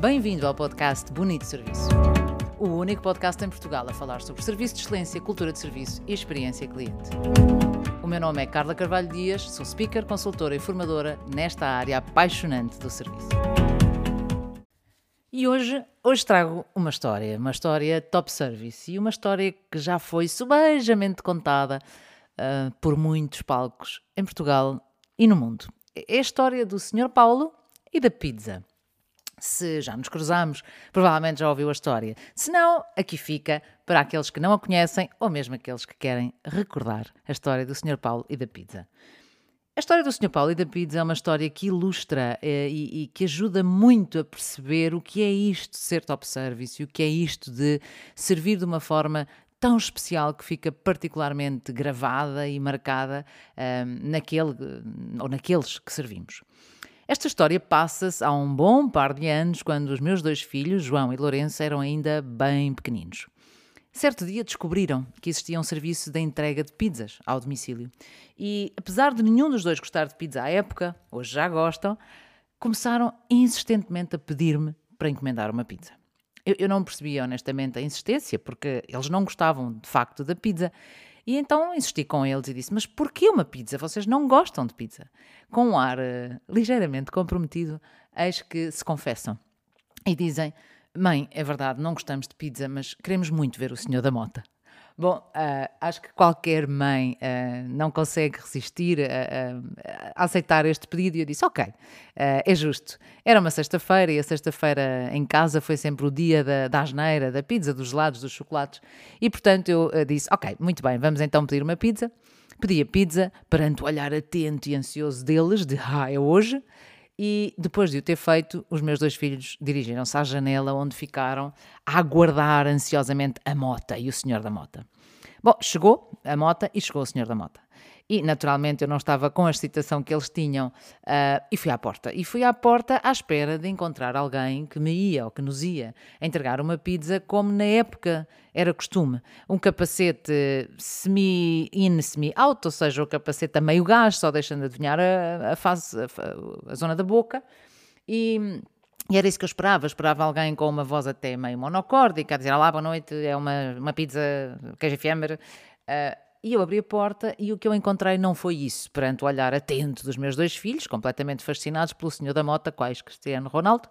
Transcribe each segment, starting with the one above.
Bem-vindo ao podcast Bonito Serviço. O único podcast em Portugal a falar sobre serviço de excelência, cultura de serviço e experiência cliente. O meu nome é Carla Carvalho Dias, sou speaker, consultora e formadora nesta área apaixonante do serviço. E hoje, hoje trago uma história, uma história top service e uma história que já foi subejamente contada uh, por muitos palcos em Portugal e no mundo. É a história do Sr. Paulo e da pizza. Se já nos cruzamos, provavelmente já ouviu a história. Se não, aqui fica para aqueles que não a conhecem ou mesmo aqueles que querem recordar a história do Sr. Paulo e da pizza. A história do Sr. Paulo e da pizza é uma história que ilustra eh, e, e, que ajuda muito a perceber o que é isto de ser top service e o que é isto de servir de uma forma tão especial que fica particularmente gravada e marcada um, naquele ou naqueles que servimos. Esta história passa-se há um bom par de anos, quando os meus dois filhos, João e Lourenço, eram ainda bem pequeninos. Certo dia descobriram que existia um serviço de entrega de pizzas ao domicílio. E, apesar de nenhum dos dois gostar de pizza à época, hoje já gostam, começaram insistentemente a pedir-me para encomendar uma pizza. Eu, eu não percebia honestamente a insistência, porque eles não gostavam de facto da pizza. E então insisti com eles e disse: Mas porquê uma pizza? Vocês não gostam de pizza? Com um ar uh, ligeiramente comprometido, eis que se confessam e dizem: Mãe, é verdade, não gostamos de pizza, mas queremos muito ver o Senhor da Mota. Bom, uh, acho que qualquer mãe uh, não consegue resistir a, a, aceitar este pedido e eu disse: Ok, uh, é justo. Era uma sexta-feira e a sexta-feira em casa foi sempre o dia da, da asneira, da pizza, dos gelados, dos chocolates e portanto eu disse: Ok, muito bem, vamos então pedir uma pizza. Pedi a pizza perante o olhar atento e ansioso deles, de ah, é hoje. E depois de o ter feito, os meus dois filhos dirigiram-se à janela onde ficaram a aguardar ansiosamente a mota e o senhor da mota. Bom, chegou a mota e chegou o senhor da mota. E naturalmente eu não estava com a excitação que eles tinham uh, e fui à porta. E fui à porta à espera de encontrar alguém que me ia ou que nos ia entregar uma pizza como na época era costume. Um capacete semi-in, semi-out, ou seja, o capacete a meio gás, só deixando adivinhar a, a fase, a, a zona da boca. E. E era isso que eu esperava. Esperava alguém com uma voz até meio monocórdica, a dizer: Olá, boa noite, é uma, uma pizza queijo efêmero. Uh, e eu abri a porta e o que eu encontrei não foi isso, perante o olhar atento dos meus dois filhos, completamente fascinados pelo senhor da mota, quais Cristiano Ronaldo.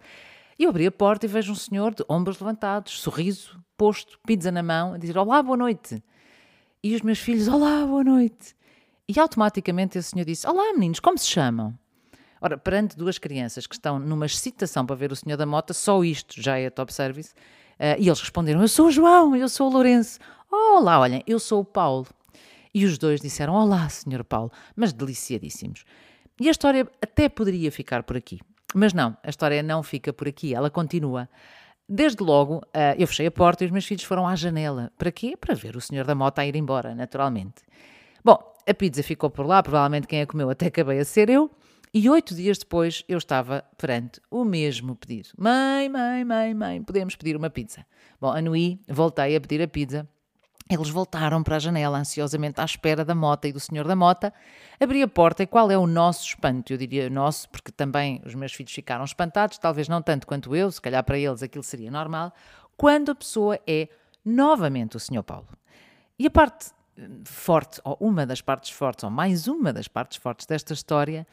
E eu abri a porta e vejo um senhor de ombros levantados, sorriso, posto, pizza na mão, a dizer Olá, boa noite. E os meus filhos, Olá, boa noite. E automaticamente esse senhor disse: Olá, meninos, como se chamam? Ora, perante duas crianças que estão numa excitação para ver o senhor da mota, só isto já é top service. Uh, e eles responderam: Eu sou o João, eu sou o Lourenço. Olá, olhem, eu sou o Paulo. E os dois disseram: Olá, Sr. Paulo, mas deliciadíssimos. E a história até poderia ficar por aqui. Mas não, a história não fica por aqui, ela continua. Desde logo, uh, eu fechei a porta e os meus filhos foram à janela. Para quê? Para ver o senhor da moto a ir embora, naturalmente. Bom, a pizza ficou por lá, provavelmente quem a comeu até acabei a ser eu. E oito dias depois eu estava perante o mesmo pedido. Mãe, mãe, mãe, mãe, podemos pedir uma pizza. Bom, anuí, voltei a pedir a pizza eles voltaram para a janela, ansiosamente à espera da mota e do senhor da mota. Abri a porta e qual é o nosso espanto? Eu diria nosso, porque também os meus filhos ficaram espantados, talvez não tanto quanto eu, se calhar para eles aquilo seria normal, quando a pessoa é novamente o senhor Paulo. E a parte eh, forte, ou uma das partes fortes, ou mais uma das partes fortes desta história,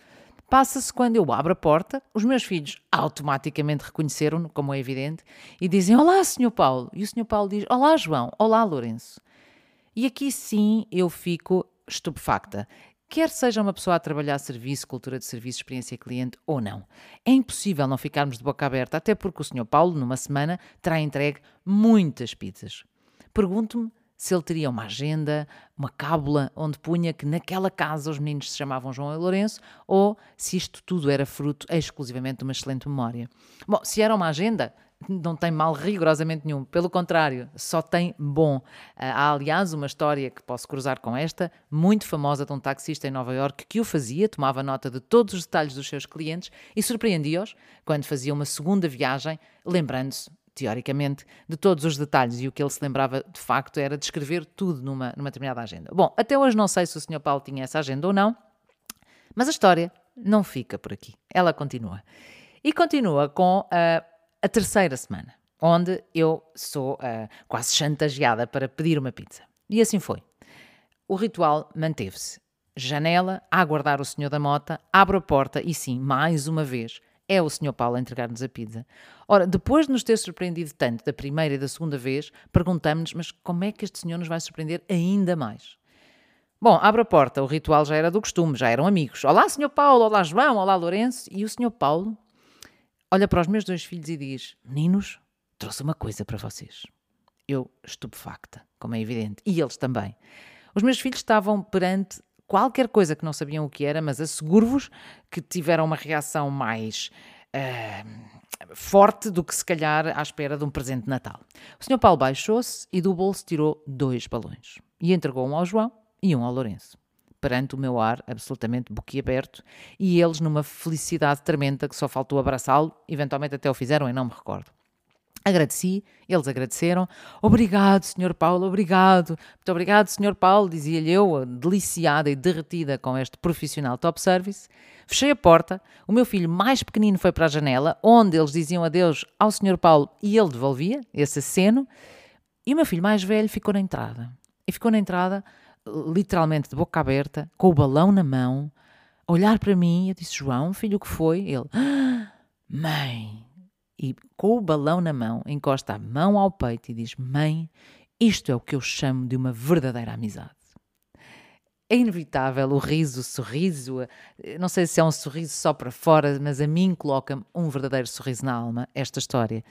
passa-se quando eu abro a porta, os meus filhos automaticamente reconheceram-no, como é evidente, e dizem: Olá, Senhor Paulo. E o Senhor Paulo diz: Olá, João. Olá, Lourenço. E aqui sim eu fico estupefacta. Quer seja uma pessoa a trabalhar serviço, cultura de serviço, experiência cliente ou não. É impossível não ficarmos de boca aberta, até porque o Sr. Paulo, numa semana, terá entregue muitas pizzas. Pergunto-me se ele teria uma agenda, uma cábula onde punha que naquela casa os meninos se chamavam João e Lourenço, ou se isto tudo era fruto exclusivamente de uma excelente memória. Bom, se era uma agenda, não tem mal rigorosamente nenhum, pelo contrário, só tem bom. Ah, há, aliás, uma história que posso cruzar com esta, muito famosa de um taxista em Nova York que o fazia, tomava nota de todos os detalhes dos seus clientes e surpreendia-os quando fazia uma segunda viagem, lembrando-se teoricamente, de todos os detalhes e o que ele se lembrava de facto era descrever tudo numa, numa determinada agenda. Bom, até hoje não sei se o Sr. Paulo tinha essa agenda ou não, mas a história não fica por aqui. Ela continua. E continua com a a terceira semana, onde eu sou quase chantageada para pedir uma pizza. E assim foi. O ritual manteve-se. Janela, a aguardar o senhor da mota, abro a porta e sim, mais uma vez, é o Sr. Paulo a entregar-nos a pizza. Ora, depois de nos ter surpreendido tanto da primeira e da segunda vez, perguntamos-nos, mas como é que este senhor nos vai surpreender ainda mais? Bom, abre a porta, o ritual já era do costume, já eram amigos. Olá, Sr. Paulo, olá, João, olá, Lourenço. E o Sr. Paulo olha para os meus dois filhos e diz: Meninos, trouxe uma coisa para vocês. Eu, estupefacta, como é evidente, e eles também. Os meus filhos estavam perante qualquer coisa que não sabiam o que era, mas asseguro-vos que tiveram uma reação mais uh, forte do que se calhar à espera de um presente de Natal. O Sr. Paulo baixou-se e do bolso tirou dois balões e entregou um ao João e um ao Lourenço. Perante o meu ar absolutamente boquiaberto e eles numa felicidade tremenda que só faltou abraçá-lo, eventualmente até o fizeram e não me recordo. Agradeci, eles agradeceram. Obrigado, Sr. Paulo, obrigado. Muito obrigado, Sr. Paulo, dizia-lhe eu, deliciada e derretida com este profissional top service. Fechei a porta, o meu filho mais pequenino foi para a janela, onde eles diziam adeus ao Sr. Paulo e ele devolvia esse aceno, e o meu filho mais velho ficou na entrada. E ficou na entrada, literalmente de boca aberta, com o balão na mão, a olhar para mim. Eu disse: João, filho, o que foi? Ele: ah, Mãe, e, com o balão na mão, encosta a mão ao peito e diz: Mãe, isto é o que eu chamo de uma verdadeira amizade. É inevitável o riso, o sorriso, não sei se é um sorriso só para fora, mas a mim coloca-me um verdadeiro sorriso na alma esta história.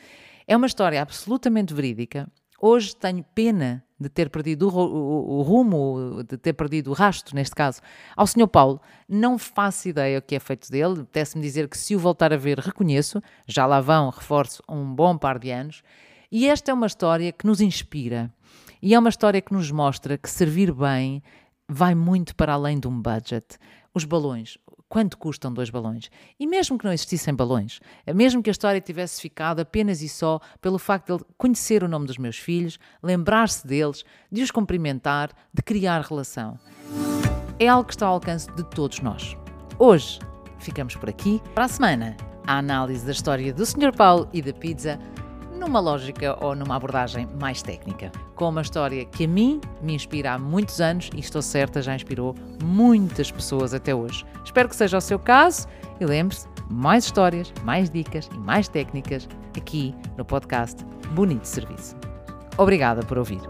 É uma história absolutamente verídica. Hoje tenho pena de ter perdido o, rumo, de ter perdido o rasto, neste caso, ao Sr. Paulo. Não faço ideia o que é feito dele. Apetece-me dizer que se o voltar a ver, reconheço. Já lá vão, reforço, um bom par de anos. E esta é uma história que nos inspira. E é uma história que nos mostra que servir bem vai muito para além de um budget. Os balões, quanto custam dois balões? E mesmo que não existissem balões, mesmo que a história tivesse ficado apenas e só pelo facto de conhecer o nome dos meus filhos, lembrar-se deles, de os cumprimentar, de criar relação, é algo que está ao alcance de todos nós. Hoje ficamos por aqui. Para a semana, a análise da história do Sr. Paulo e da pizza numa lógica ou numa abordagem mais técnica, com uma história que a mim me inspira há muitos anos e estou certa já inspirou muitas pessoas até hoje. Espero que seja o seu caso e lembre-se, mais histórias, mais dicas e mais técnicas aqui no podcast Bonito Serviço. Obrigada por ouvir.